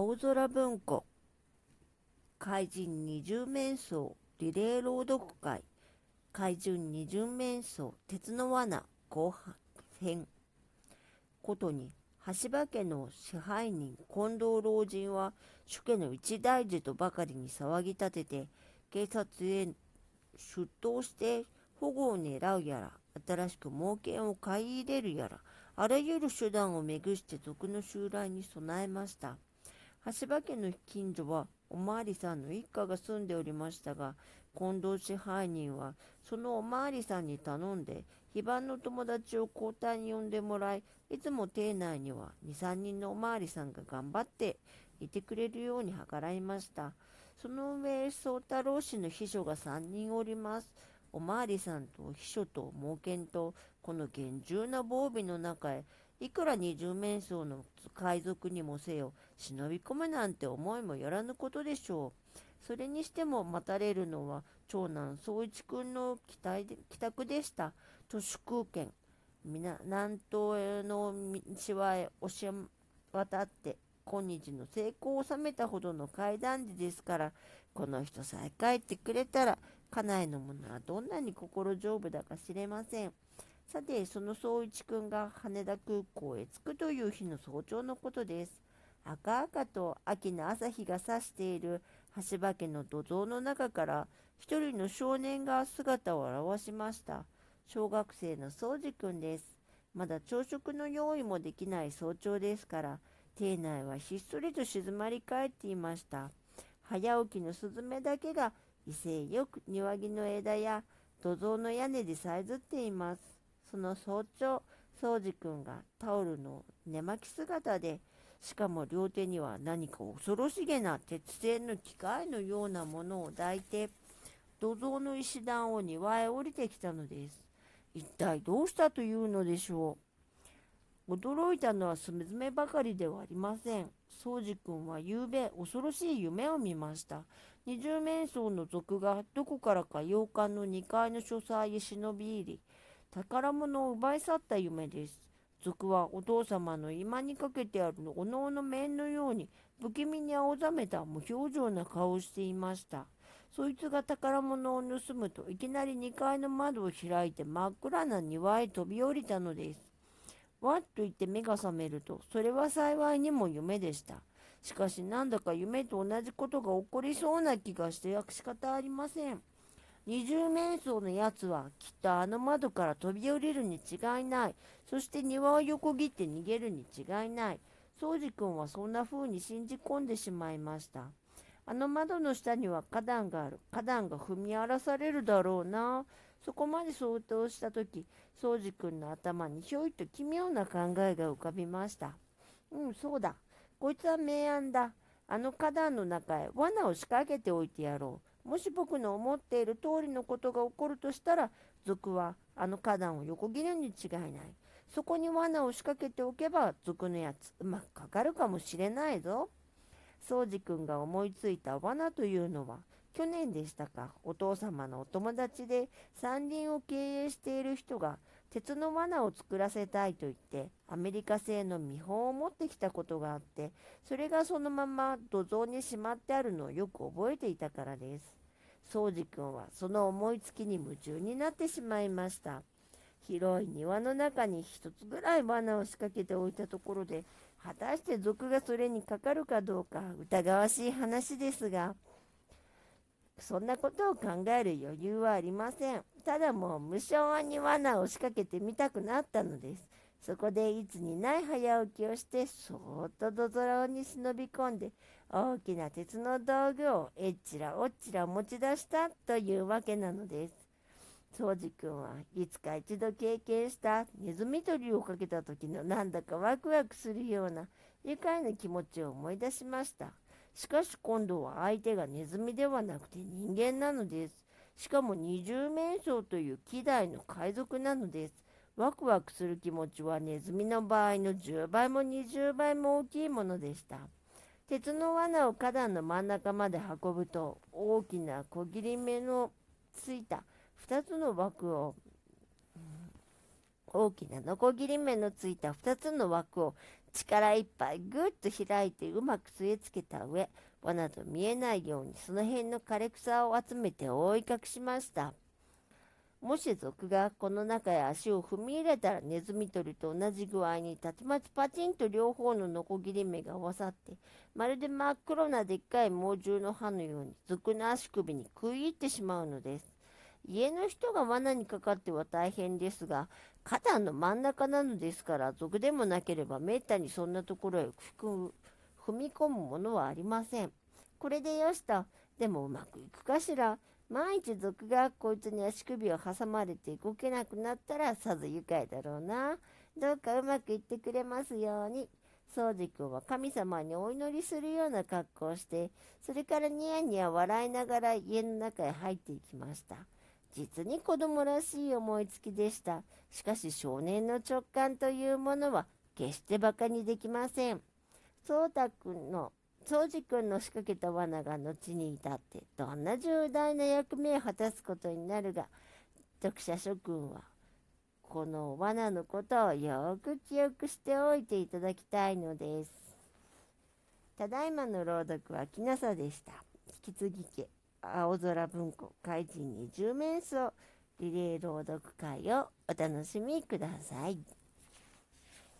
青空文庫。怪人二十面相リレー朗読会。怪人二十面相鉄の罠後編。ことに橋場家の支配人近藤老人は主家の一大事とばかりに騒ぎ立てて警察へ出頭して保護を狙うやら新しく猛犬を買い入れるやらあらゆる手段をめぐして賊の襲来に備えました。橋場家の近所はおまわりさんの一家が住んでおりましたが近藤支配人はそのおまわりさんに頼んで非番の友達を交代に呼んでもらいいつも邸内には23人のおまわりさんが頑張っていてくれるように計らいました。その上宗太郎氏の秘書が3人おります。おまわりさんと秘書と猛犬とこの厳重な防備の中へいくら二十面相の海賊にもせよ、忍び込むなんて思いもよらぬことでしょう。それにしても待たれるのは長男宗一君の期待で帰宅でした。都市空圏、南東の道へ押し渡って、今日の成功を収めたほどの階段時ですから、この人さえ帰ってくれたら、家内の者はどんなに心丈夫だか知れません。さて、その総一くんが羽田空港へ着くという日の早朝のことです。赤々と秋の朝日が差している橋場家の土蔵の中から一人の少年が姿を現しました。小学生の宗司くんです。まだ朝食の用意もできない早朝ですから、邸内はひっそりと静まり返っていました。早起きのスズメだけが威勢よく庭木の枝や土蔵の屋根でさえずっています。その早朝、宗司君がタオルの寝巻き姿で、しかも両手には何か恐ろしげな鉄製の機械のようなものを抱いて、土蔵の石段を庭へ降りてきたのです。一体どうしたというのでしょう。驚いたのはスズメばかりではありません。宗司君は夕べ恐ろしい夢を見ました。二十面相の族がどこからか洋館の2階の書斎へ忍び入り、宝物を奪い去った夢です。族はお父様の居間にかけてあるおのおの面のように不気味に青ざめた無表情な顔をしていました。そいつが宝物を盗むといきなり2階の窓を開いて真っ暗な庭へ飛び降りたのです。わっと言って目が覚めると、それは幸いにも夢でした。しかしなんだか夢と同じことが起こりそうな気がして仕方ありません。二重面相のやつはきっとあの窓から飛び降りるに違いない。そして庭を横切って逃げるに違いない。宗司君はそんな風に信じ込んでしまいました。あの窓の下には花壇がある。花壇が踏み荒らされるだろうな。そこまで想像した時、宗司君の頭にひょいと奇妙な考えが浮かびました。うん、そうだ。こいつは明暗だ。あの花壇の中へ罠を仕掛けておいてやろう。もし僕の思っている通りのことが起こるとしたら、族はあの花壇を横切るに違いない。そこに罠を仕掛けておけば、族のやつ、うまくかかるかもしれないぞ。宗司君が思いついた罠というのは、去年でしたか、お父様のお友達で山林を経営している人が、鉄の罠を作らせたいと言って、アメリカ製の見本を持ってきたことがあって、それがそのまま土蔵にしまってあるのをよく覚えていたからです。宗司君はその思いつきに夢中になってしまいました。広い庭の中に一つぐらい罠を仕掛けておいたところで、果たして賊がそれにかかるかどうか疑わしい話ですが、そんなことを考える余裕はありません。ただもう無償に罠を仕掛けてみたくなったのです。そこでいつにない早起きをして、そーっと土蔵に忍び込んで、大きな鉄の道具をえっちらおっちら持ち出したというわけなのです。宗司君はいつか一度経験したネズミ捕りをかけた時のなんだかワクワクするような愉快な気持ちを思い出しました。しかし今度は相手がネズミではなくて人間なのです。しかも二重面相という希代の海賊なのです。ワクワクする気持ちはネズミの場合の10倍も20倍も大きいものでした。鉄の罠を花壇の真ん中まで運ぶと大きな小切り目のついた2つの枠を、大きなノコギリ目のついた2つの枠を力いっぱいぐっと開いてうまく据え付けた上、罠と見えないようにその辺の枯れ草を集めて覆い隠しました。もし族がこの中へ足を踏み入れたらネズミ捕りと同じ具合にたちまちパチンと両方のノコギリ目が合わさってまるで真っ黒なでっかい猛獣の歯のように族の足首に食い入ってしまうのです。家の人が罠にかかっては大変ですが花壇の真ん中なのですから族でもなければめったにそんなところへ踏み込むものはありません。これでよしと。でもうまくいくかしら？万一族がこいつに足首を挟まれて動けなくなったらさぞ愉快だろうな。どうかうまくいってくれますように。宗司君は神様にお祈りするような格好をして、それからニヤニヤ笑いながら家の中へ入っていきました。実に子供らしい思いつきでした。しかし少年の直感というものは決して馬鹿にできません。宗太君の宗司君の仕掛けた罠が後に至ってどんな重大な役目を果たすことになるが読者諸君はこの罠のことをよく記憶しておいていただきたいのです。ただいまの朗読はきなさでした。引き継ぎ家青空文庫怪人二十面相リレー朗読会をお楽しみください。